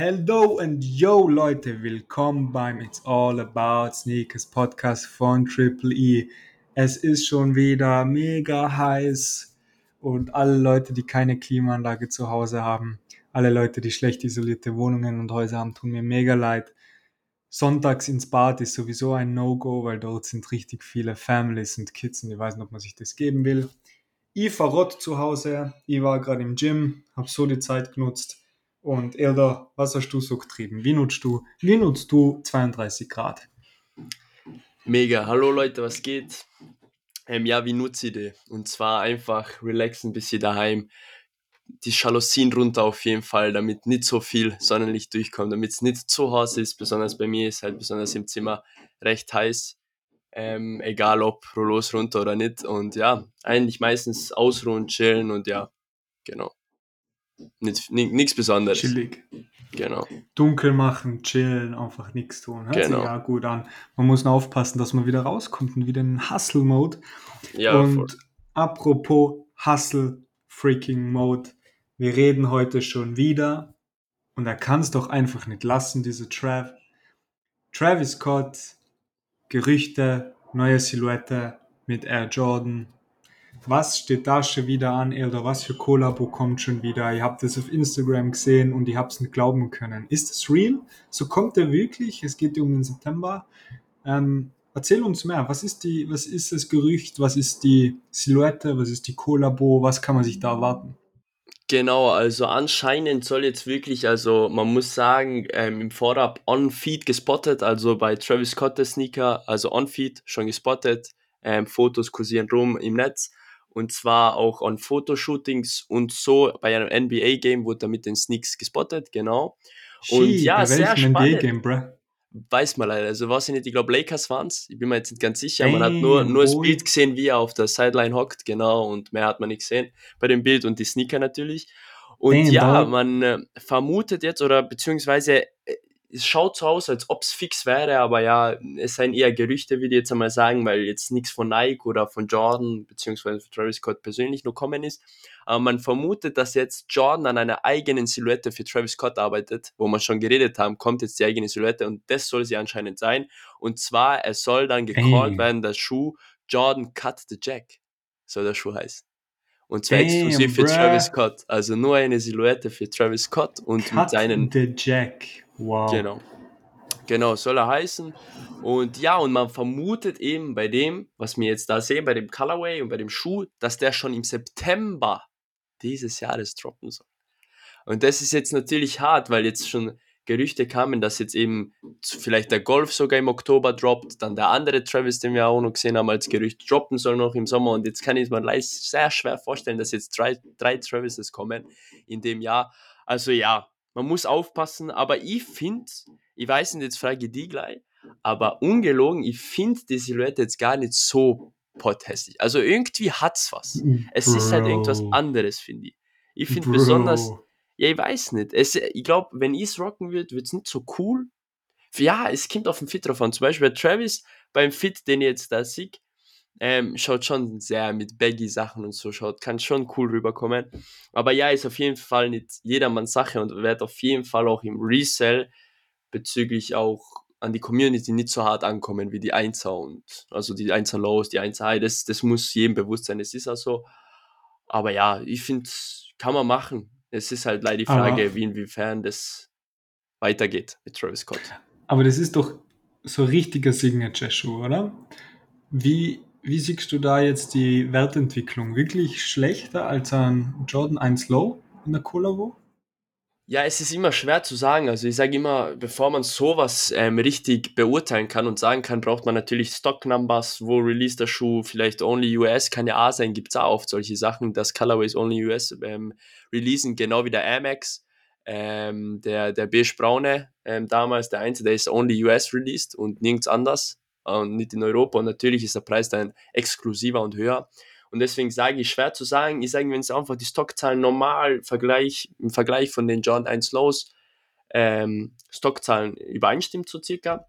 Hello and yo Leute, willkommen beim It's All About Sneakers Podcast von Triple E. Es ist schon wieder mega heiß und alle Leute, die keine Klimaanlage zu Hause haben, alle Leute, die schlecht isolierte Wohnungen und Häuser haben, tun mir mega leid. Sonntags ins Bad ist sowieso ein No-Go, weil dort sind richtig viele Families und Kids und ich weiß nicht, ob man sich das geben will. Ich verrott zu Hause, ich war gerade im Gym, habe so die Zeit genutzt und Elder, was hast du so getrieben? Wie nutzt du, wie nutzt du 32 Grad? Mega. Hallo Leute, was geht? Ähm, ja, wie nutze ich die? Und zwar einfach relaxen, bis ihr daheim die Jalousien runter auf jeden Fall, damit nicht so viel Sonnenlicht durchkommt, damit es nicht zu heiß ist. Besonders bei mir ist halt besonders im Zimmer recht heiß. Ähm, egal ob Rollos runter oder nicht. Und ja, eigentlich meistens ausruhen, chillen und ja, genau. Nichts Besonderes. Chillig. Genau. Dunkel machen, chillen, einfach nichts tun. Hört genau. sich ja gut an. Man muss nur aufpassen, dass man wieder rauskommt und wieder in Hustle-Mode. Ja, und voll. apropos Hustle-Freaking-Mode, wir reden heute schon wieder und er kann es doch einfach nicht lassen, diese Trav. Travis Scott, Gerüchte, neue Silhouette mit Air Jordan, was steht da schon wieder an oder was für Kollabo kommt schon wieder? Ihr habt das auf Instagram gesehen und ich habe es nicht glauben können. Ist das real? So kommt der wirklich? Es geht um den September. Ähm, erzähl uns mehr. Was ist, die, was ist das Gerücht? Was ist die Silhouette? Was ist die Kollabo? Was kann man sich da erwarten? Genau, also anscheinend soll jetzt wirklich, also man muss sagen, ähm, im Vorab on-feed gespottet, also bei Travis Scott der Sneaker, also on-feed schon gespottet, ähm, Fotos kursieren rum im Netz und zwar auch an Fotoshootings und so bei einem NBA-Game wurde er mit den Sneaks gespottet, genau. Und Schie, ja, sehr spannend. NBA-Game, bruh? Weiß man leider. Also weiß ich nicht, ich glaube Lakers waren es. Ich bin mir jetzt nicht ganz sicher. Man hat nur, nur das Bild gesehen, wie er auf der Sideline hockt, genau, und mehr hat man nicht gesehen bei dem Bild und die Sneaker natürlich. Und Damn, ja, man äh, vermutet jetzt, oder beziehungsweise äh, es schaut so aus, als ob es fix wäre, aber ja, es seien eher Gerüchte, würde ich jetzt einmal sagen, weil jetzt nichts von Nike oder von Jordan beziehungsweise von Travis Scott persönlich noch kommen ist. Aber man vermutet, dass jetzt Jordan an einer eigenen Silhouette für Travis Scott arbeitet, wo wir schon geredet haben, kommt jetzt die eigene Silhouette und das soll sie anscheinend sein. Und zwar, es soll dann gecallt hey. werden, der Schuh Jordan Cut the Jack, soll der Schuh heißen. Und zwar exklusiv für Travis Scott. Also nur eine Silhouette für Travis Scott und Cut mit seinen. The Jack. Wow. Genau. Genau, soll er heißen. Und ja, und man vermutet eben bei dem, was wir jetzt da sehen, bei dem Colorway und bei dem Schuh, dass der schon im September dieses Jahres droppen soll. Und das ist jetzt natürlich hart, weil jetzt schon Gerüchte kamen, dass jetzt eben vielleicht der Golf sogar im Oktober droppt, dann der andere Travis, den wir auch noch gesehen haben, als Gerücht droppen soll noch im Sommer. Und jetzt kann ich mir sehr schwer vorstellen, dass jetzt drei, drei Travises kommen in dem Jahr. Also ja, man muss aufpassen, aber ich finde, ich weiß nicht, jetzt frage ich die gleich, aber ungelogen, ich finde die Silhouette jetzt gar nicht so pothässlich. Also irgendwie hat's was. Es Bro. ist halt irgendwas anderes, finde ich. Ich finde besonders, ja, ich weiß nicht. Es, ich glaube, wenn ich es rocken würde, wird es nicht so cool. Ja, es kommt auf den Fit drauf an. Zum Beispiel Travis beim Fit, den ich jetzt da sehe, ähm, schaut schon sehr mit Baggy-Sachen und so, schaut, kann schon cool rüberkommen. Aber ja, ist auf jeden Fall nicht jedermanns Sache und wird auf jeden Fall auch im Resell bezüglich auch an die Community nicht so hart ankommen wie die Einser und also die Einser Lows, die Einser High, das, das muss jedem bewusst sein, es ist auch so. Aber ja, ich finde, kann man machen. Es ist halt leider die Frage, aber, wie inwiefern das weitergeht mit Travis Scott. Aber das ist doch so ein richtiger Signature-Schuh, oder? Wie, wie siehst du da jetzt die Wertentwicklung? Wirklich schlechter als ein Jordan 1 Low in der Collabo? Ja, es ist immer schwer zu sagen. Also ich sage immer, bevor man sowas ähm, richtig beurteilen kann und sagen kann, braucht man natürlich Stock Numbers, wo release der Schuh, vielleicht Only US, kann ja A sein, gibt es auch oft solche Sachen, dass Colorways Only US ähm, releasen, genau wie der Amex. Ähm, der, der beige-braune, ähm, damals der einzige, der ist Only US released und nirgends anders und nicht in Europa. Und natürlich ist der Preis dann exklusiver und höher. Und deswegen sage ich, schwer zu sagen. Ich sage, wenn es einfach die Stockzahlen normal Vergleich, im Vergleich von den John 1 Lows ähm, Stockzahlen übereinstimmt, so circa,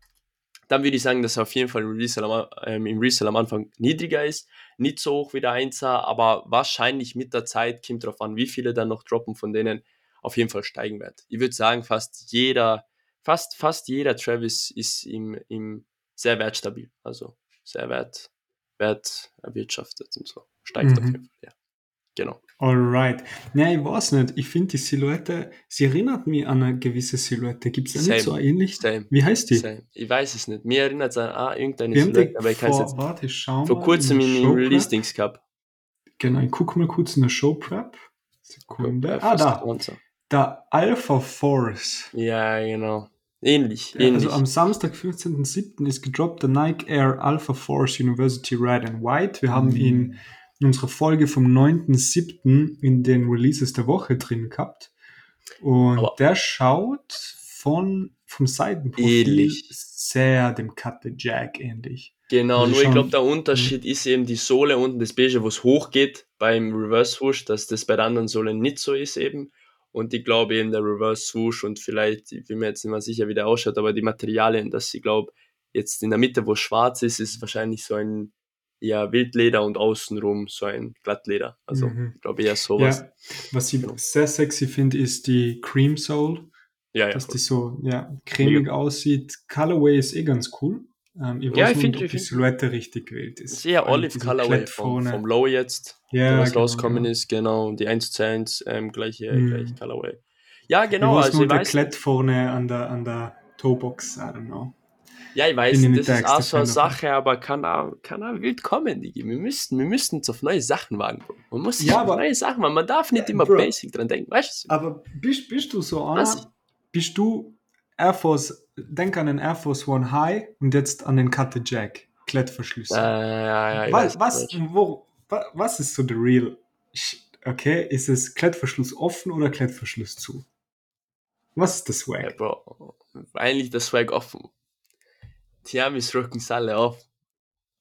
dann würde ich sagen, dass er auf jeden Fall im Resale, ähm, im Resale am Anfang niedriger ist. Nicht so hoch wie der 1er, aber wahrscheinlich mit der Zeit kommt darauf an, wie viele dann noch droppen von denen. auf jeden Fall steigen wird. Ich würde sagen, fast jeder, fast, fast jeder Travis ist im, im sehr wertstabil. Also sehr wert, wert erwirtschaftet und so. Steigt auf Mhm. jeden Fall, ja. Genau. Alright. Ja, ich weiß nicht. Ich finde die Silhouette, sie erinnert mich an eine gewisse Silhouette. Gibt es da nicht so ähnlich? Same. Wie heißt die? Same. Ich weiß es nicht. Mir erinnert es an ah, irgendeine Wir Silhouette, aber ich kann es vor, jetzt warte, ich schau vor kurzem in den Showprep. Release-Dings gehabt. Genau, ich gucke mal kurz in der Showprep. Sekunde. Ja, Ah, da. Der Alpha Force. Ja, genau. Ähnlich, Ja, ähnlich. Also am Samstag, 15.07. ist gedroppt der Nike Air Alpha Force University Red and White. Wir haben Mhm. ihn in unserer Folge vom 9.07. in den Releases der Woche drin gehabt. Und Aber- der schaut von, vom Seitenprofil Ähnlich. sehr dem Cut the Jack ähnlich. Genau, Also nur ich glaube, der Unterschied ist eben die Sohle unten, das Beige, wo es hochgeht beim Reverse Swoosh, dass das bei der anderen Sohle nicht so ist eben. Und ich glaube eben der Reverse Swoosh und vielleicht, ich bin mir jetzt nicht mehr sicher, wie der ausschaut, aber die Materialien, dass ich glaube, jetzt in der Mitte, wo schwarz ist, ist wahrscheinlich so ein ja, Wildleder und außenrum so ein Glattleder. Also Mhm. ich glaube eher sowas. Ja, was ich Genau. sehr sexy finde, ist die Cream Soul. Ja, ja. dass voll. die so ja, cremig aussieht. Colorway ist eh ganz cool. Ähm, ich weiß Ja, ich nur find- nicht, ob ich die Silhouette richtig gewählt ist. Sehr Olive Colorway vom, vom Low jetzt, Ja, was genau, rausgekommen ja. ist, genau, die 1 zu 1, ähm, gleiche, Mhm. gleiche Colorway. Ja, genau, ich weiß also nur der Klett vorne an der, an der Toebox, I don't know. ja, ich weiß, ich das ist auch so eine davon. Sache, aber kann auch, kann auch wild kommen, Digi. Wir müssten, wir müssten uns auf neue Sachen wagen, Bro. Man muss sich Ja, auf aber- neue Sachen wagen, man darf nicht Ja, immer Bro. basic dran denken, weißt du? Aber bist, bist du so einer? Bist du Air Force, denk an den Air Force One High und jetzt an den Cut the Jack, Klettverschlüsse. Ja, ja, ich was, was, wo, wa- was ist so der Real? Okay, ist es Klettverschluss offen oder Klettverschluss zu? Was ist das Ja, Swag? Bro, eigentlich der Swag offen. Die Amis rücken es alle auf.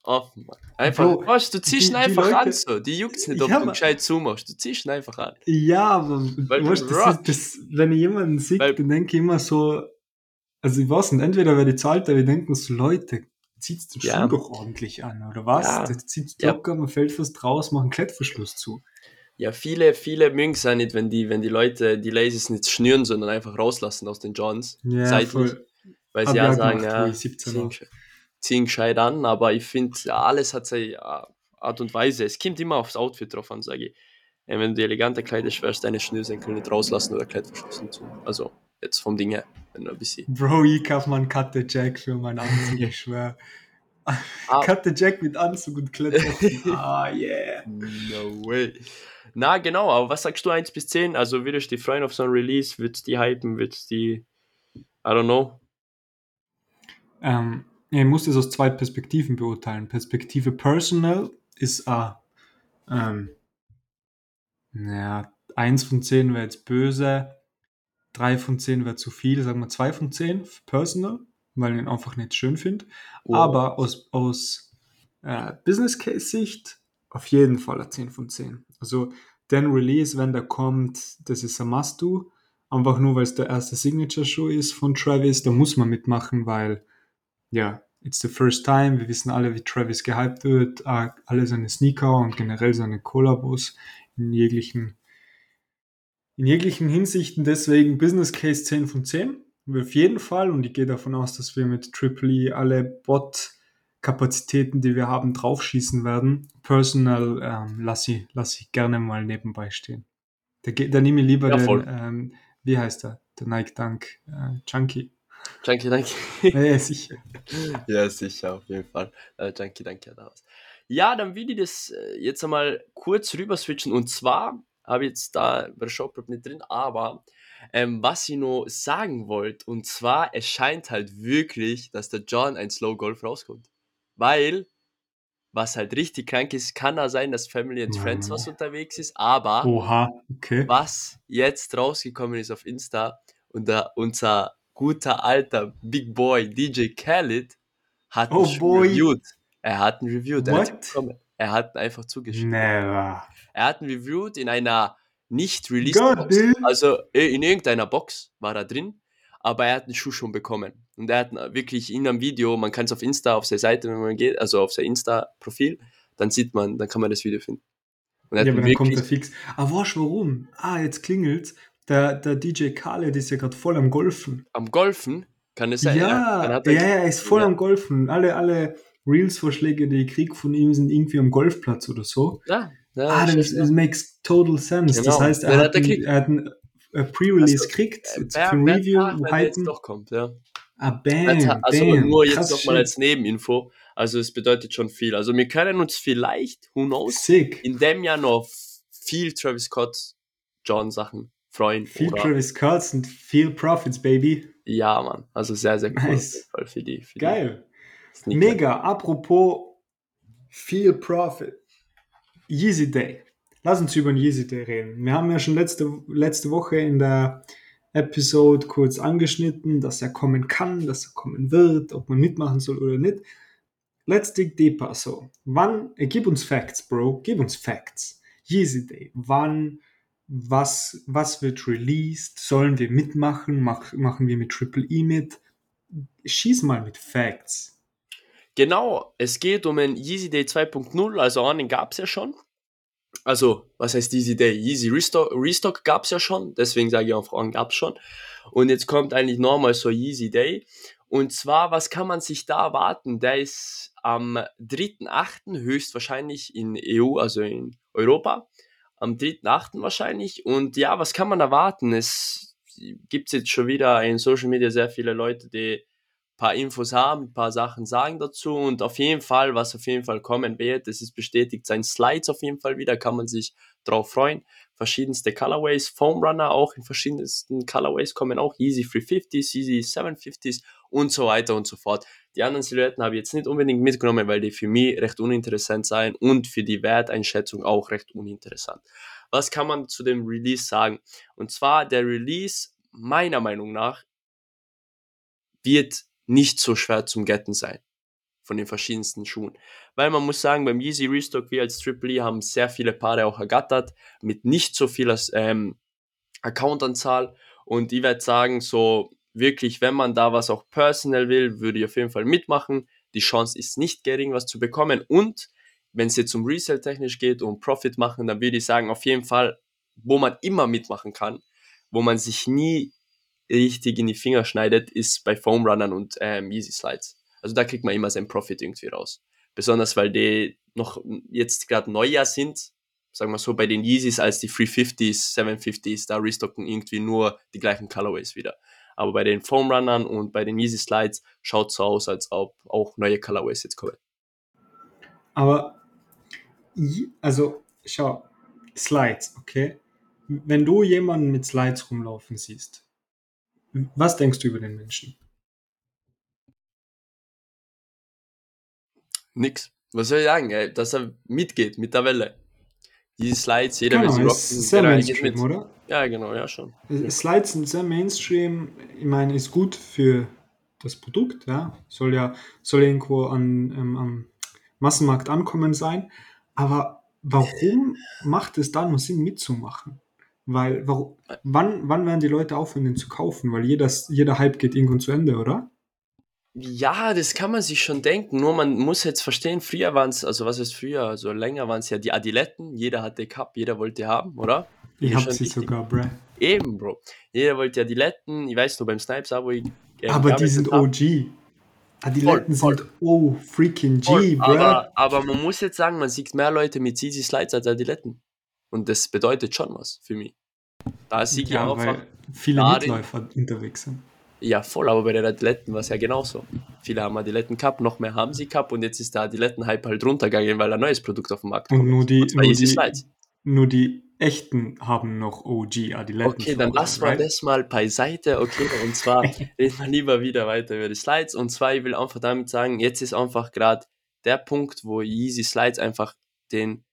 Offen, Mann. Einfach, Bro, weißt du, ziehst die- einfach Leute- an so. Die juckt's nicht, ob Ja, du gescheit zumachst. Du ziehst einfach an. Ja, aber weißt, das das, wenn ich jemanden sehe, dann denke ich immer so, also ich weiß nicht, entweder wer die zahlt, aber ich denke mir so, Leute, zieht's den Ja. Schuh doch ordentlich an, oder was? Ja. Das zieht's Ja. locker, man fällt was draus, macht einen Klettverschluss zu. Ja, viele, viele mögen es auch nicht, wenn die, wenn die Leute die Lasers nicht schnüren, sondern einfach rauslassen aus den Johns. Ja, seitlich. voll. Weil sie ich ja auch sagen, ja, wo ich 17 ziehen, ziehen gescheit an, aber ich finde, ja, alles hat seine ja, Art und Weise. Es kommt immer aufs Outfit drauf an, sage ich. Äh, wenn du eleganter kleidest, wirst du deine Schnürsenkel nicht rauslassen oder Klettverschlüsse zu. Also, jetzt vom Ding her, wenn ein bisschen. Bro, ich kauf mal einen Cut the Jack für meinen Anzug, ich schwör. Ah. Cut the Jack mit Anzug und Klettverschluss. ah, yeah. No way. Na, genau, aber was sagst du 1 bis 10? Also, würdest du dich freuen auf so ein Release? Würdest du die hypen? Würdest du die. I don't know. Ähm, ich muss das aus zwei Perspektiven beurteilen. Perspektive Personal ist A. Ähm, naja, 1 von 10 wäre jetzt böse, 3 von 10 wäre zu viel, sagen wir 2 von 10 für Personal, weil ich ihn einfach nicht schön finde. Oh. Aber aus, aus äh, Business Case Sicht auf jeden Fall ein 10 von 10. Also den Release, wenn der kommt, das ist ein Must-Do. Einfach nur, weil es der erste Signature-Show ist von Travis, da muss man mitmachen, weil ja, it's the first time. Wir wissen alle, wie Travis gehypt wird. äh, Alle seine Sneaker und generell seine Kollabos in jeglichen, in jeglichen Hinsichten. Deswegen Business Case 10 von 10. Wir Auf jeden Fall. Und ich gehe davon aus, dass wir mit Triple E alle Bot-Kapazitäten, die wir haben, draufschießen werden. Personal ähm, lasse ich, lass ich gerne mal nebenbei stehen. Da, da nehme ich lieber Ja, den, ähm, wie heißt er? Der Nike Dunk äh, Chunky. Danke, danke. ja, sicher. Ja, sicher, auf jeden Fall. Äh, danke, danke, da was. Ja, dann will ich das äh, jetzt einmal kurz rüber switchen. Und zwar habe jetzt da bei der Showprep nicht drin, aber ähm, was ich noch sagen wollte, und zwar, es scheint halt wirklich, dass der John ein Slow Golf rauskommt. Weil, was halt richtig krank ist, kann da sein, dass Family and. Friends was unterwegs ist, aber Oha, okay. was jetzt rausgekommen ist auf Insta und da unser guter alter Big Boy DJ Khaled hat Oh reviewed. Er hat ihn reviewed. Er hat. Er ihn einfach zugeschickt. Never. Er hat ihn reviewed in einer nicht released Box. Also äh, in irgendeiner Box war er drin, aber er hat den Schuh schon bekommen. Und er hat ihn wirklich in einem Video, man kann es auf Insta, auf seine Seite, wenn man geht, also auf sein Insta-Profil, dann sieht man, dann kann man das Video finden. Und er Ja, hat aber dann kommt er fix. Ah, weißt warum? Ah, jetzt klingelt's. der, der DJ Khaled ist ja gerade voll am Golfen. Am Golfen? Kann es sein? Ja, ja, er- ja, er ist voll Ja. am Golfen. Alle, alle Reels-Vorschläge, die ich krieg von ihm, sind irgendwie am Golfplatz oder so. Ja, ja, Ah, das, das makes total sense. Das Genau. heißt, er hat, hat ein, gekriegt. er hat äh, Pre-Release Also, jetzt Wer- für Review, hypen. doch kommt, ja. Ah, bam, Also, also damn, nur jetzt nochmal als Nebeninfo. Also es bedeutet schon viel. Also wir können uns vielleicht, who knows, Sick. in dem Jahr noch viel Travis Scott, John Sachen freuen. Viel oder, Travis Scott und viel Profits, baby. Ja, Mann. Also sehr, sehr cool. Nice. Für die, für Geil. Die. Mega. Apropos viel Profit. Yeezy Day. Lass uns über den Yeezy Day reden. Wir haben ja schon letzte, letzte Woche in der Episode kurz angeschnitten, dass er kommen kann, dass er kommen wird, ob man mitmachen soll oder nicht. Let's dig deeper. So, wann, äh, gib uns Facts, Bro, gib uns Facts. Yeezy Day. Wann, was, was wird released? Sollen wir mitmachen? Mach, machen wir mit Triple E mit? Schieß mal mit Facts. Genau, es geht um ein Yeezy Day 2.0, also einen gab es ja schon. Also, was heißt Yeezy Day? Yeezy Restock, Restock gab es ja schon, deswegen sage ich auch, einen gab es schon. Und jetzt kommt eigentlich nochmal so Yeezy Day. Und zwar, was kann man sich da erwarten? Der ist am 3.8. höchstwahrscheinlich in EU, also in Europa. Am 3.8. wahrscheinlich. Und ja, was kann man erwarten? Es gibt jetzt schon wieder in Social Media sehr viele Leute, die paar Infos haben, paar Sachen sagen dazu und auf jeden Fall, was auf jeden Fall kommen wird, es ist bestätigt, sein Slides auf jeden Fall wieder, kann man sich drauf freuen. Verschiedenste Colorways, Foam Runner auch in verschiedensten Colorways kommen auch, Easy 350s, Easy 750s und so weiter und so fort. Die anderen Silhouetten habe ich jetzt nicht unbedingt mitgenommen, weil die für mich recht uninteressant seien und für die Werteinschätzung auch recht uninteressant. Was kann man zu dem Release sagen? Und zwar der Release meiner Meinung nach wird nicht so schwer zum Getten sein von den verschiedensten Schuhen. Weil man muss sagen, beim Yeezy Restock, wir als Triple E haben sehr viele Paare auch ergattert, mit nicht so viel ähm, Accountanzahl. Und ich werde sagen, so wirklich, wenn man da was auch personal will, würde ich auf jeden Fall mitmachen. Die Chance ist nicht gering, was zu bekommen. Und wenn es jetzt um Resale technisch geht, um Profit machen, dann würde ich sagen, auf jeden Fall, wo man immer mitmachen kann, wo man sich nie richtig in die Finger schneidet, ist bei Foam Runnern und ähm, Easy Slides. Also da kriegt man immer seinen Profit irgendwie raus. Besonders weil die noch jetzt gerade Neujahr sind, sagen wir so, bei den Yeezys als die 350s, 750s, da restocken irgendwie nur die gleichen Colorways wieder. Aber bei den Foam Runnern und bei den Yeezy Slides schaut so aus, als ob auch neue Colorways jetzt kommen. Aber, also, schau, Slides, okay? Wenn du jemanden mit Slides rumlaufen siehst, was denkst du über den Menschen? Nix. Was soll ich sagen, ey? dass er mitgeht mit der Welle. Die Slides, jeder will sie Genau, rocken. ist sehr Mainstream, oder? Ja, genau, ja schon. Slides sind sehr Mainstream. Ich meine, ist gut für das Produkt, ja. Soll ja, soll irgendwo an, ähm, am Massenmarkt ankommen sein. Aber warum macht es da nur Sinn mitzumachen? Weil, warum, wann, wann werden die Leute aufhören, den zu kaufen? Weil jeder, jeder Hype geht irgendwann zu Ende, oder? Ja, das kann man sich schon denken, nur man muss jetzt verstehen, früher waren es, also was ist früher, also länger waren es ja die Adiletten, jeder hatte Cup, jeder wollte haben, oder? Ich hab sie sogar, bruh. Eben, Bro. Jeder wollte Adiletten, ich weiß nur beim Snipes, wo ich ähm, Aber die sind. OG. Adiletten Voll, sind oh freaking G, Voll, bruh. aber, aber man muss jetzt sagen, man sieht mehr Leute mit CZ Slides als Adiletten. Und das bedeutet schon was für mich. Da sehe ich ja, einfach, viele Mitläufer unterwegs sind. ja voll, aber bei den Adiletten war es ja genauso. Viele haben Adiletten Cup, noch mehr haben sie Cup und jetzt ist der Adiletten-Hype halt runtergegangen, weil ein neues Produkt auf den Markt Und kommt. nur die, Und nur die, nur die echten haben noch OG Adiletten. Okay, dann lassen wir right? das mal beiseite, okay? Und zwar reden wir lieber wieder weiter über die Slides. Und zwar, ich will einfach damit sagen, jetzt ist einfach gerade der Punkt, wo Yeezy Slides einfach den,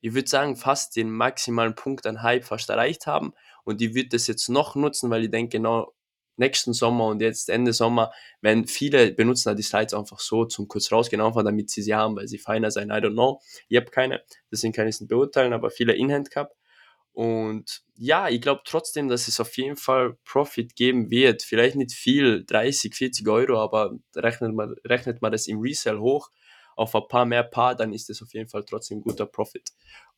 ich würde sagen, fast den maximalen Punkt an Hype fast erreicht haben. Und ich würde das jetzt noch nutzen, weil ich denke, genau nächsten Sommer und jetzt Ende Sommer, wenn viele benutzen halt die Slides einfach so zum kurz rausgehen, einfach damit sie sie haben, weil sie feiner sein, I don't know. Ich habe keine, deswegen kann ich es nicht beurteilen, aber viele In-Hand Cup. Und ja, ich glaube trotzdem, dass es auf jeden Fall Profit geben wird. Vielleicht nicht viel, 30, 40 Euro, aber rechnet man, rechnet man das im Resell hoch, auf ein paar mehr Paar, dann ist das auf jeden Fall trotzdem guter Profit.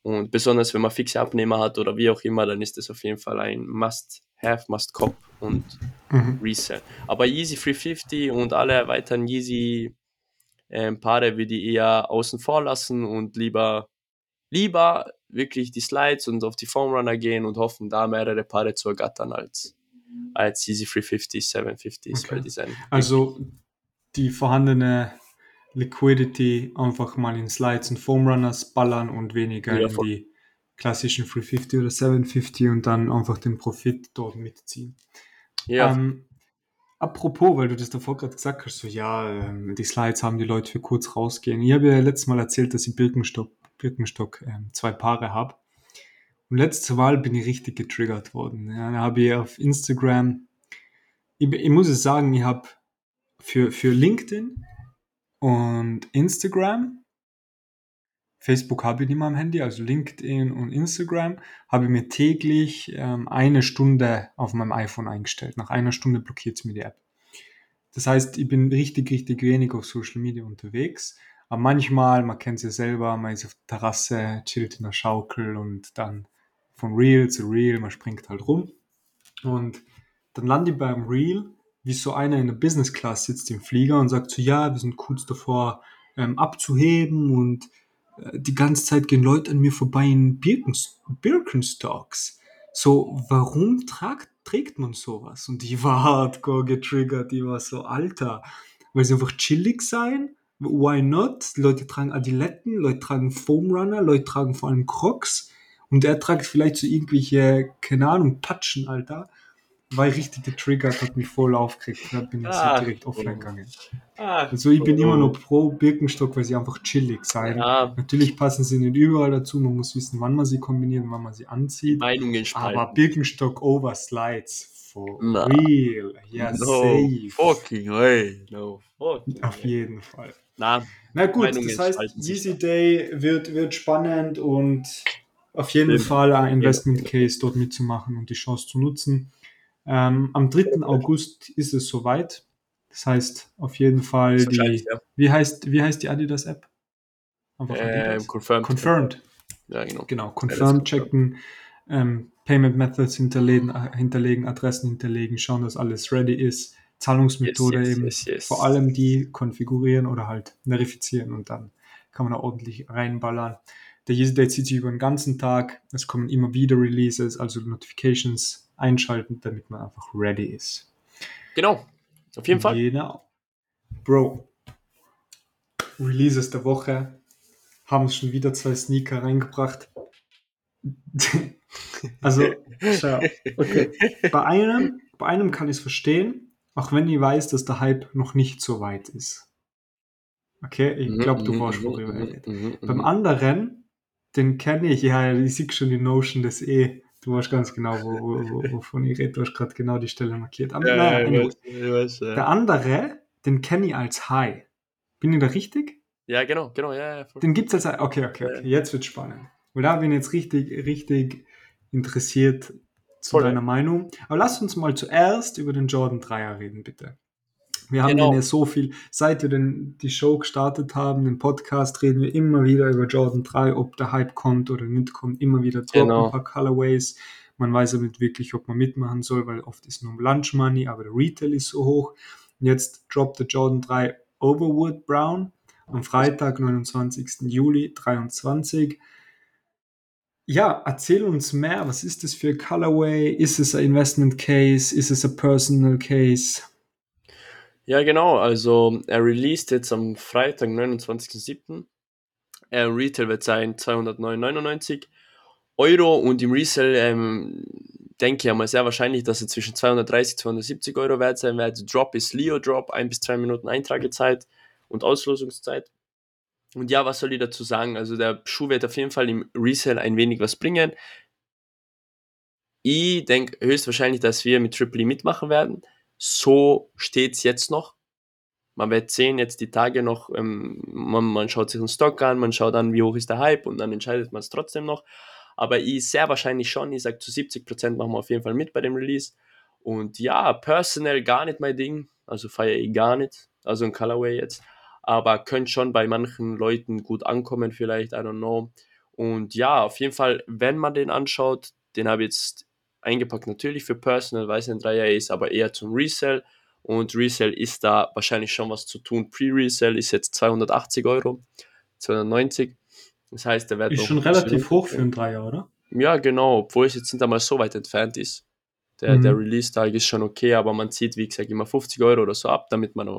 Und besonders wenn man fixe Abnehmer hat oder wie auch immer, dann ist das auf jeden Fall ein Must-Have, Must-Cop und mhm. Resell. Aber Yeezy 350 und alle weiteren Yeezy ähm, Paare würde ich eher außen vor lassen und lieber, lieber wirklich die Slides und auf die Foam Runner gehen und hoffen, da mehrere Paare zu ergattern als, als Yeezy 350, 750s, okay. weil die sind Also die vorhandene Liquidity einfach mal in Slides und Foam Runners ballern und weniger ja, in die klassischen 350 oder 750 und dann einfach den Profit dort mitziehen. Ja. Ähm, apropos, weil du das davor gerade gesagt hast, so ja, ähm, die Slides haben die Leute für kurz rausgehen. Ich habe ja letztes Mal erzählt, dass ich Birkenstock, Birkenstock ähm, zwei Paare habe. Und letzte Mal bin ich richtig getriggert worden. Ja, da habe ich auf Instagram, ich, ich muss es sagen, ich habe für, für LinkedIn und Instagram Facebook habe ich nicht mehr am Handy, also LinkedIn und Instagram, habe ich mir täglich ähm, eine Stunde auf meinem iPhone eingestellt. Nach einer Stunde blockiert es mir die App. Das heißt, ich bin richtig, richtig wenig auf Social Media unterwegs. Aber manchmal, man kennt es ja selber, man ist auf der Terrasse, chillt in der Schaukel und dann von Real zu Real, man springt halt rum. Und dann lande ich beim Real, wie so einer in der Business Class sitzt im Flieger und sagt so, ja, wir sind kurz davor ähm, abzuheben und die ganze Zeit gehen Leute an mir vorbei in Birkenstocks. So, warum tragt, trägt man sowas? Und ich war hardcore getriggert, ich war so, Alter, weil sie einfach chillig sein? Why not? Leute tragen Adiletten, Leute tragen Foam Runner, Leute tragen vor allem Crocs und er tragt vielleicht so irgendwelche, keine Ahnung, Patschen, Alter war ich richtig getriggert, hat mich voll aufgeregt. Da bin ich ah, direkt offline gegangen. Ah, also ich bin immer noch pro Birkenstock, weil sie einfach chillig sein. Ja. Natürlich passen sie nicht überall dazu. Man muss wissen, wann man sie kombiniert, wann man sie anzieht. Meinungen spalten. Aber Birkenstock over Slides. For Na. real. Ja, no safe. Fucking way. No fucking Auf jeden Fall. Na, Na gut, Meinungen das heißt, Easy Day wird, wird spannend und auf jeden. Fall ein Investment Case dort mitzumachen und die Chance zu nutzen. Ähm, am 3. August ist es soweit. Das heißt, auf jeden Fall die. Ja. Wie, heißt, wie heißt die Adidas-App? äh, confirmed. Confirmed. Ja, genau. Genau, confirmed checken, ähm, Payment Methods hinterlegen, hinterlegen, Adressen hinterlegen, schauen, dass alles ready ist. Zahlungsmethode yes, yes, eben, yes, vor allem die konfigurieren oder halt verifizieren und dann kann man da ordentlich reinballern. Der User Date zieht sich über den ganzen Tag. Es kommen immer wieder Releases, also Notifications einschalten, damit man einfach ready ist. Genau, auf jeden Fall. Genau. Bro, Releases der Woche haben es schon wieder zwei Sneaker reingebracht. also, schau, okay. Bei einem, bei einem kann ich es verstehen, auch wenn ich weiß, dass der Hype noch nicht so weit ist. Okay, ich glaube, du weißt, worüber er redet. Beim anderen, den kenne ich, ja, ich sehe schon die Notion des eh Du weißt ganz genau, wo, wo, wo, wovon ich rede. Du hast gerade genau die Stelle markiert. Aber ja, naja, ich weiß, ich weiß, ja. Der andere, den kenne ich als High. Bin ich da richtig? Ja, genau, genau, ja. ja den gibt es als High. Okay, okay, okay. Jetzt wird spannend. Und da bin ich jetzt richtig, richtig interessiert zu voll. deiner Meinung. Aber lass uns mal zuerst über den Jordan 3er reden, bitte. Wir haben genau. ja so viel, seit wir den, die Show gestartet haben, den Podcast, reden wir immer wieder über Jordan 3, ob der Hype kommt oder nicht kommt, immer wieder droppen genau. ein paar Colorways. Man weiß aber nicht wirklich, ob man mitmachen soll, weil oft ist nur Lunch Money, aber der Retail ist so hoch. Und jetzt droppt der Jordan 3 Overwood Brown am Freitag, 29. Juli 23. Ja, erzähl uns mehr. Was ist das für Colorway? Ist es ein Investment Case? Ist es ein Personal Case? Ja, genau. Also er released jetzt am Freitag, 29.07. Er Retail wird sein 209,99 Euro und im Resell ähm, denke ich einmal sehr wahrscheinlich, dass er zwischen 230 und 270 Euro wert sein wird. Drop ist Leo Drop, ein bis zwei Minuten Eintragezeit und Auslosungszeit. Und ja, was soll ich dazu sagen? Also der Schuh wird auf jeden Fall im Resell ein wenig was bringen. Ich denke höchstwahrscheinlich, dass wir mit Triple E mitmachen werden so steht es jetzt noch. Man wird sehen, jetzt die Tage noch, ähm, man, man, schaut sich den Stock an, man schaut an, wie hoch ist der Hype und dann entscheidet man es trotzdem noch. Aber ich sehr wahrscheinlich schon, ich sage zu 70% machen wir auf jeden Fall mit bei dem Release. Und ja, personal gar nicht mein Ding, also feiere ich gar nicht, also ein Colorway jetzt. aber könnte schon bei manchen Leuten gut ankommen, vielleicht, I don't know. Und ja, auf jeden Fall, wenn man den anschaut, den habe ich jetzt eingepackt, natürlich für Personal, weil es ein 3er ist, aber eher zum Resell. Und Resell ist da wahrscheinlich schon was zu tun. Pre-Resell ist jetzt 280 Euro, 290. Das heißt, der Wert ist schon relativ hoch für einen Dreier, oder? Ja, genau, obwohl es jetzt nicht einmal so weit entfernt ist. Der, mhm. der Release-Tag ist schon okay, aber man zieht, wie gesagt, immer 50 Euro oder so ab, damit man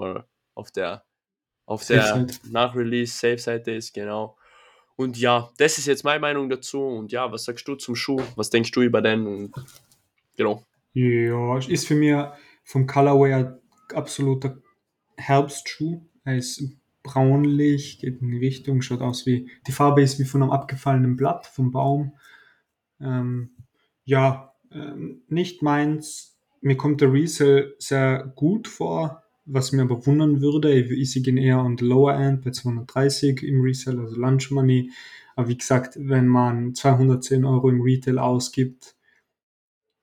auf der, auf der Nach-Release-Safe-Seite ist, genau. Und ja, das ist jetzt meine Meinung dazu. Und ja, was sagst du zum Schuh? Was denkst du über den? Und, genau. Ja, ist für mich vom Colorway ein absoluter Herbstschuh. Er ist braunlich, geht in die Richtung, schaut aus wie, die Farbe ist wie von einem abgefallenen Blatt vom Baum. Ähm, ja, ähm, nicht meins. Mir kommt der Resell sehr gut vor, was mir aber wundern würde. Ich sehe ihn eher on lower end bei 230 im Resell, also Lunch Money. Aber wie gesagt, wenn man 210 Euro im Retail ausgibt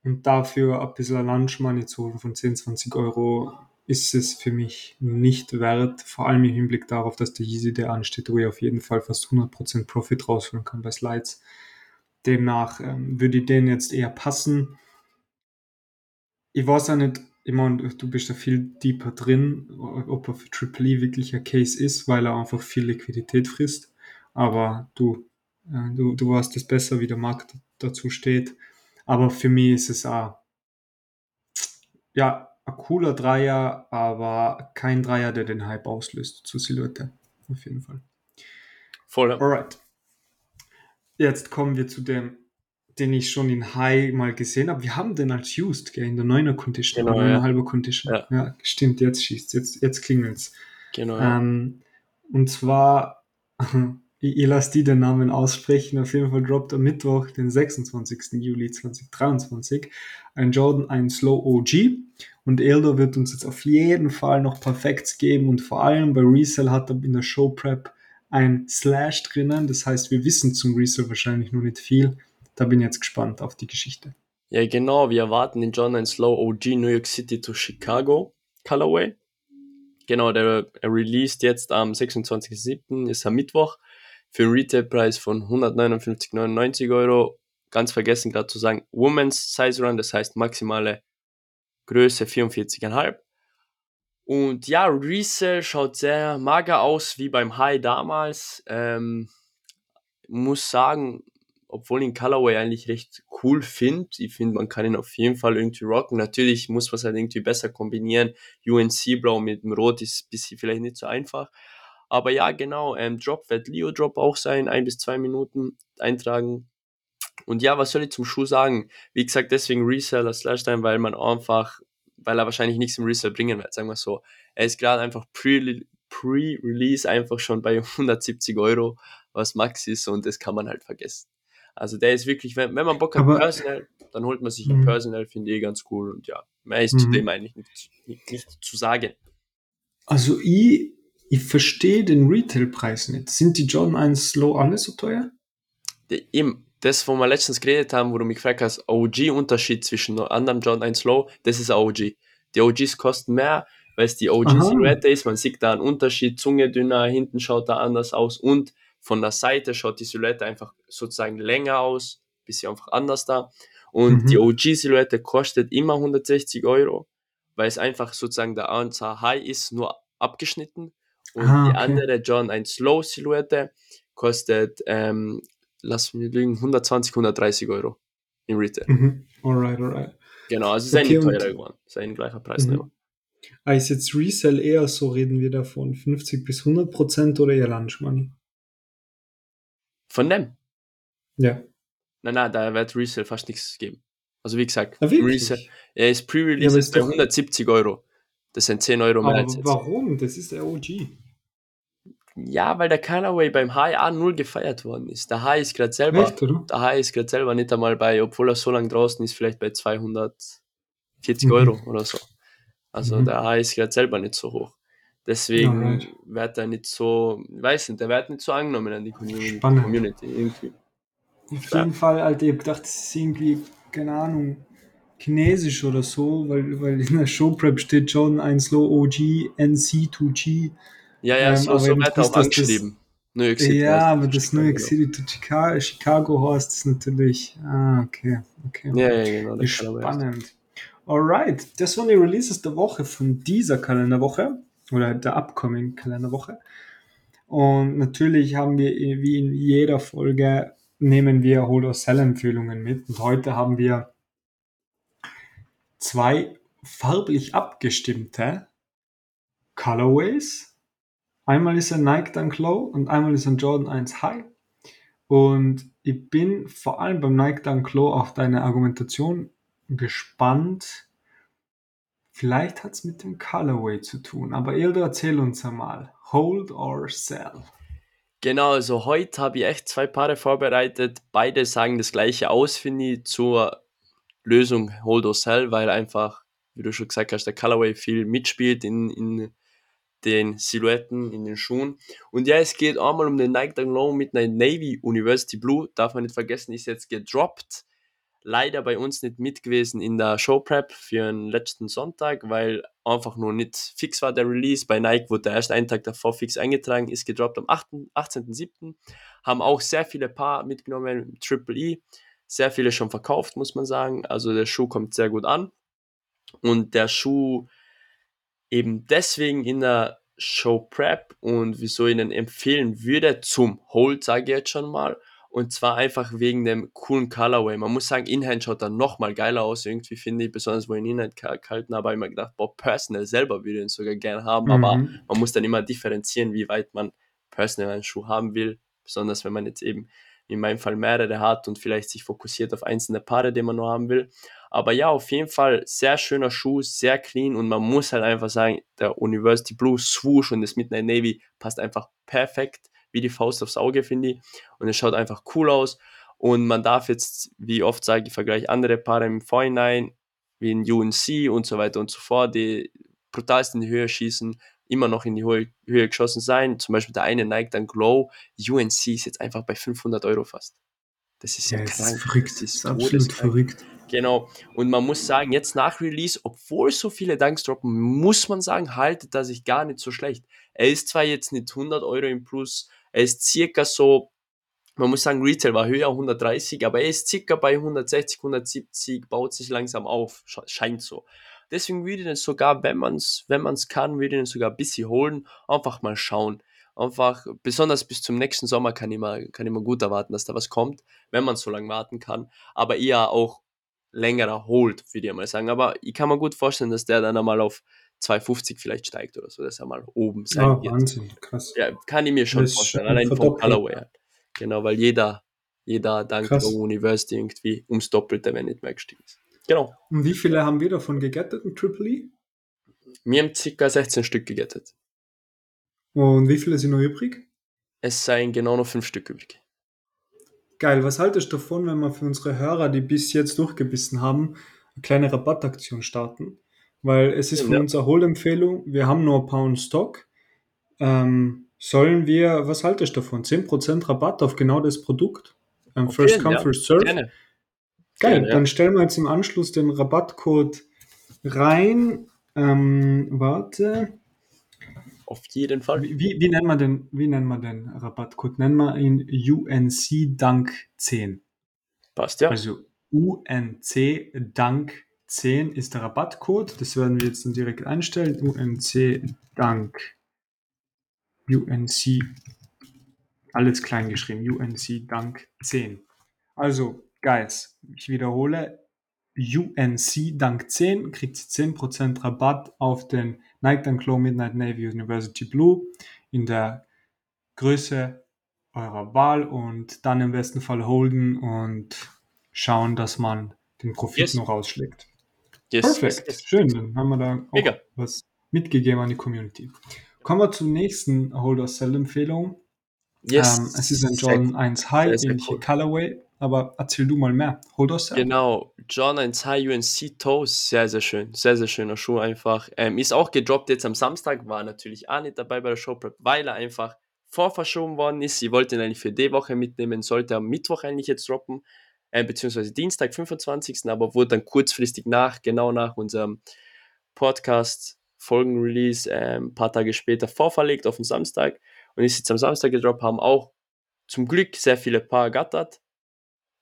und dafür ein bisschen Lunch Money zu holen von 10, 20 Euro, ist es für mich nicht wert, vor allem im Hinblick darauf, dass der Yeezy, der ansteht, wo ich auf jeden Fall fast 100% Profit rausholen kann bei Slides. Demnach ähm, würde ich den jetzt eher passen. Ich weiß auch nicht, ich meine, du bist da viel deeper drin, ob er für Triple E wirklich ein Case ist, weil er einfach viel Liquidität frisst. Aber du, äh, du, du weißt es besser, wie der Markt dazu steht. Aber für mich ist es auch, ja, ein cooler Dreier, aber kein Dreier, der den Hype auslöst zur Silhouette. Auf jeden Fall. Voll. Alright. Jetzt kommen wir zu dem, den ich schon in High mal gesehen habe. Wir haben den als used, gell, in der 9er Condition, genau, oder ja. halbe Condition. Ja. ja. stimmt, jetzt schießt jetzt, jetzt klingelt's. Genau. Ähm, und zwar, ich, ich lasse die den Namen aussprechen. Auf jeden Fall droppt am Mittwoch, den 26. Juli 2023, ein Jordan, ein Slow OG. Und Eldo wird uns jetzt auf jeden Fall noch Perfekts geben. Und vor allem bei Resell hat er in der Show Prep ein Slash drinnen. Das heißt, wir wissen zum Resell wahrscheinlich noch nicht viel. Da bin ich jetzt gespannt auf die Geschichte. Ja, genau. Wir erwarten den Jordan Slow OG New York City to Chicago Colorway. Genau, der er released jetzt am 26.07. ist am Mittwoch für einen Retailpreis von 159,99 Euro. Ganz vergessen gerade zu sagen, Women's Size Run, das heißt maximale Größe 44,5. Und ja, Resell schaut sehr mager aus wie beim High damals. Ähm, muss sagen, obwohl ich den Colorway eigentlich recht cool finde, ich finde, man kann ihn auf jeden Fall irgendwie rocken. Natürlich muss man es halt irgendwie besser kombinieren. UNC Blau mit dem Rot ist ein bisschen vielleicht nicht so einfach. Aber ja, genau, ähm, Drop wird Leo Drop auch sein, ein bis zwei Minuten eintragen. Und ja, was soll ich zum Schuh sagen? Wie gesagt, deswegen Reseller Slash Time, weil man einfach, weil er wahrscheinlich nichts im Resell bringen wird, sagen wir so. Er ist gerade einfach pre- pre-Release einfach schon bei 170 Euro, was Max ist und das kann man halt vergessen. Also der ist wirklich, wenn, wenn man Bock hat, Aber- Personal, dann holt man sich ein Mhm. Personal, finde ich ganz cool und ja, mehr ist Mhm. zu dem eigentlich nicht, nicht, nicht zu sagen. Also ich, ich verstehe den Retailpreis nicht. Sind die Jordan 1 Slow alle so teuer? Der- Eben, das, wo wir letztens geredet haben, wo du mich gefragt hast, OG-Unterschied zwischen anderen John 1 Low, das ist OG. Die OGs kosten mehr, weil es die OG-Silhouette ist. Man sieht da einen Unterschied, Zunge dünner, hinten schaut da anders aus und von der Seite schaut die Silhouette einfach sozusagen länger aus, bisschen einfach anders da. Und Mhm. die OG-Silhouette kostet immer 160 Euro, weil es einfach sozusagen der Answer High ist, nur abgeschnitten. Und Ah, die okay. andere John 1 Slow Silhouette kostet, ähm, lass mich lügen, 120, 130 Euro im Retail. Mhm. Alright, alright. Genau, also es ist Okay, teurer geworden. Es ist ein gleicher Preis. Mhm. ne? Ah, ist jetzt Resell eher so, reden wir davon, 50 bis 100 Prozent oder eher Lunch Money? Von dem? Ja. Nein, nein, da wird Resale fast nichts geben. Also wie gesagt, wirklich? Resale, er ist Ja, Pre-Release ist ist bei doch- 170 Euro. Das sind 10 Euro mehr Aber warum? Das ist der OG. Ja, weil der Colorway beim High A0 gefeiert worden ist. Der High ist gerade selber, Echt, der High ist gerade selber nicht einmal bei, obwohl er so lange draußen ist, vielleicht bei 240 Mhm. Euro oder so. Also Mhm. der High ist gerade selber nicht so hoch. Deswegen Alright. wird er nicht so, weiß nicht, der wird nicht so angenommen an die Community. Spannend. Community irgendwie. Auf Ja. jeden Fall, Alter, ich hab gedacht, das ist irgendwie, keine Ahnung, chinesisch oder so, weil, weil in der Showprep steht Jordan 1 Low OG NC2G. Ja, ja, Ähm, so, so wird er auch das, angeschrieben. New York City ja, aber das das New York. City to Chicago, Chicago heißt es natürlich. Ah, okay, okay. Ja, ja, genau, der Ist spannend. Alright, das waren die Releases der Woche von dieser Kalenderwoche oder der upcoming Kalenderwoche. Und natürlich haben wir, wie in jeder Folge, nehmen wir Hold or Sell Empfehlungen mit. Und heute haben wir zwei farblich abgestimmte Colorways. Einmal ist ein Nike Dunk Low und einmal ist ein Jordan 1 High. Und ich bin vor allem beim Nike Dunk Low auf deine Argumentation gespannt. Vielleicht hat es mit dem Colorway zu tun, aber Ildo, erzähl uns einmal. Hold or sell? Genau, also heute habe ich echt zwei Paare vorbereitet. Beide sagen das gleiche aus, finde ich, zur Lösung Hold or Sell, weil einfach, wie du schon gesagt hast, der Colorway viel mitspielt in, in den Silhouetten, in den Schuhen. Und ja, es geht einmal um den Nike Dunk Low mit einer Navy University Blue. Darf man nicht vergessen, ist jetzt gedroppt. Leider bei uns nicht mit gewesen in der Show Prep für den letzten Sonntag, weil einfach nur nicht fix war der Release. Bei Nike wurde der erst einen Tag davor fix eingetragen, ist gedroppt am 8., 18.07. Haben auch sehr viele Paar mitgenommen, Triple E. Sehr viele schon verkauft, muss man sagen. Also der Schuh kommt sehr gut an. Und der Schuh eben deswegen in der Show Prep und wieso ich ihn empfehlen würde zum Hold, sage ich jetzt schon mal. Und zwar einfach wegen dem coolen Colorway. Man muss sagen, Inhand schaut dann nochmal geiler aus, irgendwie finde ich, besonders wo ich ihn Inhand gehalten habe, habe ich mir gedacht, boah, personal selber würde ich ihn sogar gerne haben, mhm. aber man muss dann immer differenzieren, wie weit man personal einen Schuh haben will, besonders wenn man jetzt eben in meinem Fall mehrere hat und vielleicht sich fokussiert auf einzelne Paare, die man nur haben will. Aber ja, auf jeden Fall sehr schöner Schuh, sehr clean und man muss halt einfach sagen, der University Blue Swoosh und das Midnight Navy passt einfach perfekt wie die Faust aufs Auge, finde ich. Und es schaut einfach cool aus. Und man darf jetzt, wie oft sage ich, vergleiche andere Paare im Vorhinein, wie in UNC und so weiter und so fort, die brutalst in die Höhe schießen, immer noch in die Höhe, Höhe geschossen sein. Zum Beispiel der eine Nike dann Glow. UNC ist jetzt einfach bei 500 Euro fast. Das ist ja, ja krank. Ist verrückt. Das ist, ist absolut verrückt. Genau. Und man muss sagen, jetzt nach Release, obwohl so viele Dunks droppen, muss man sagen, haltet er sich gar nicht so schlecht. Er ist zwar jetzt nicht 100 Euro im Plus, er ist circa so, man muss sagen, Retail war höher, 130, aber er ist circa bei 160, 170, baut sich langsam auf, scheint so. Deswegen würde ich den sogar, wenn man es wenn kann, würde ich den sogar ein bisschen holen, einfach mal schauen. Einfach, besonders bis zum nächsten Sommer kann ich mal, kann ich mal gut erwarten, dass da was kommt, wenn man so lange warten kann. Aber eher auch längerer holt, würde ich mal sagen. Aber ich kann mir gut vorstellen, dass der dann einmal auf 250 vielleicht steigt oder so, dass er mal oben sein Ja, wird. Wahnsinn, krass. Ja, kann ich mir schon Das vorstellen, allein vom. Colorway. her. Genau, weil jeder, jeder dank Krass. der University irgendwie ums Doppelte, wenn nicht mehr gestiegen ist. Genau. Und wie viele haben wir davon gegettet in Triple E? Wir haben ca. 16 Stück gegettet. Und wie viele sind noch übrig? Es seien genau noch 5 Stück übrig. Geil, was haltest du davon, wenn wir für unsere Hörer, die bis jetzt durchgebissen haben, eine kleine Rabattaktion starten? Weil es ist von Ja. uns eine Holdempfehlung, wir haben nur ein paar in Stock. Ähm, sollen wir, was haltest du davon? 10% Rabatt auf genau das Produkt? Ähm, Auf first come, ja. first serve. Gerne. Geil, Gerne, ja. dann stellen wir jetzt im Anschluss den Rabattcode rein. Ähm, warte. Auf jeden Fall. Wie, wie, wie, nennen wir den, wie nennen wir den Rabattcode? Nennen wir ihn UNC Dank 10. Passt, ja. Also UNC Dank 10 ist der Rabattcode. Das werden wir jetzt dann direkt einstellen. UNC Dank. UNC. Alles klein geschrieben. UNC Dank 10. Also, Guys, ich wiederhole. UNC Dank 10 kriegt 10% Rabatt auf den Nike Dunk Low Midnight Navy University Blue in der Größe eurer Wahl und dann im besten Fall holden und schauen, dass man den Profit Yes. noch rausschlägt. Yes, Perfekt, yes, yes. schön, dann haben wir da auch Mega. was mitgegeben an die Community. Kommen wir zur nächsten Holder Sell Empfehlung. Yes. Ähm, es ist ein Jordan 1 High, ähnliche cool. Colorway, aber erzähl du mal mehr. Holder Sell. Genau, John 1 High UNC Toes, sehr, sehr schön. Sehr, sehr schöner Schuh einfach. Ähm, ist auch gedroppt jetzt am Samstag, war natürlich auch nicht dabei bei der Show Prep, weil er einfach vorverschoben worden ist. Sie wollte ihn eigentlich für die Woche mitnehmen, sollte am Mittwoch eigentlich jetzt droppen, äh, beziehungsweise Dienstag, 25. Aber wurde dann kurzfristig nach, genau nach unserem Podcast Folgenrelease äh, ein paar Tage später vorverlegt auf den Samstag und ist jetzt am Samstag gedroppt, haben auch zum Glück sehr viele Paar gattert.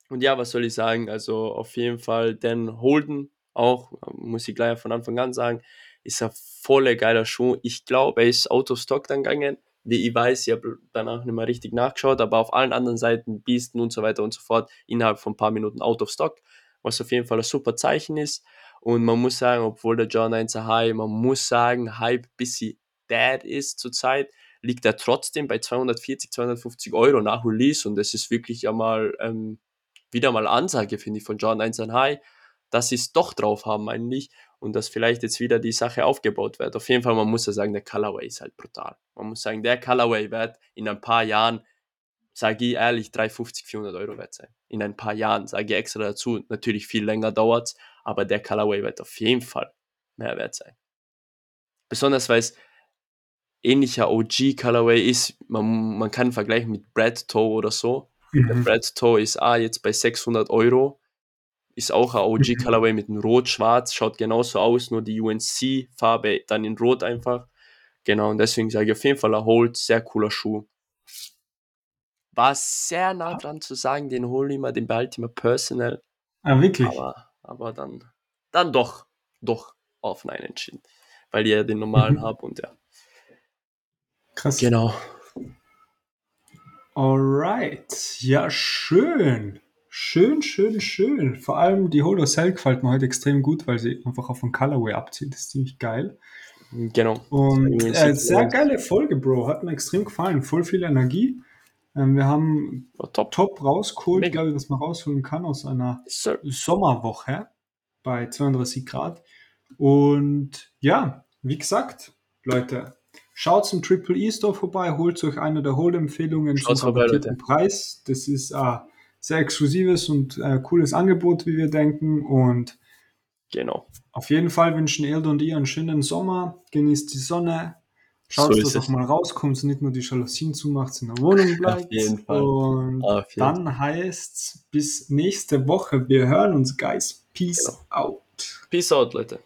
Und ja, was soll ich sagen? Also auf jeden Fall Dan Holden auch, muss ich gleich von Anfang an sagen, ist ein voller geiler Schuh. Ich glaube, er ist out of stock dann gegangen. Wie ich weiß, ich habe danach nicht mehr richtig nachgeschaut, aber auf allen anderen Seiten, Beasten und so weiter und so fort, innerhalb von ein paar Minuten out of stock, was auf jeden Fall ein super Zeichen ist. Und man muss sagen, obwohl der John 1 High, man muss sagen, Hype bisschen dead ist zurzeit, liegt er trotzdem bei 240, 250 Euro nach Release und das ist wirklich einmal ähm, wieder mal Ansage, finde ich, von John 1 High, dass sie es doch drauf haben eigentlich und dass vielleicht jetzt wieder die Sache aufgebaut wird. Auf jeden Fall, man muss ja sagen, der Colorway ist halt brutal. Man muss sagen, der Colorway wird in ein paar Jahren, sage ich ehrlich, 350, 400 Euro wert sein. In ein paar Jahren, sage ich extra dazu. Natürlich viel länger dauert es, aber der Colorway wird auf jeden Fall mehr wert sein. Besonders weil es ähnlicher OG Colorway ist, man, man kann vergleichen mit Brad Toe oder so. Mhm. Der Brad Toe ist ah, jetzt bei 600 Euro ist auch ein OG mhm. Colorway mit einem Rot-Schwarz, schaut genauso aus, nur die UNC-Farbe dann in Rot einfach. Genau, und deswegen sage ich auf jeden Fall, er holt sehr cooler Schuh. War sehr nah dran zu sagen, den hole ich mal, den behalte ich mal personal. Ah, wirklich? Aber, aber dann, dann doch, doch auf Nein entschieden. Weil ich ja den normalen mhm. habe und ja. Krass. Genau. Alright. Ja, schön. Schön, schön, schön. Vor allem die Holo Cell gefällt mir heute extrem gut, weil sie einfach auf den Colorway abzieht. Das ist ziemlich geil. Genau. Und äh, sehr geile Folge, Bro. Hat mir extrem gefallen. Voll viel Energie. Ähm, wir haben top. top rausgeholt, glaube ich, was man rausholen kann aus einer Sir. Sommerwoche bei 32 Grad. Und ja, wie gesagt, Leute, schaut zum Triple E Store vorbei, holt euch eine der Hol-Empfehlungen zum rabattierten Preis. Das ist äh, sehr exklusives und äh, cooles Angebot, wie wir denken. Und genau. Auf jeden Fall wünschen Elde und ihr einen schönen Sommer. Genießt die Sonne. Schaut, so dass auch mal rauskommt und nicht nur die Jalousien zumacht, in der Wohnung bleibt. Auf jeden Fall. Und Auf jeden dann heißt es bis nächste Woche. Wir hören uns, guys. Peace genau. out. Peace out, Leute.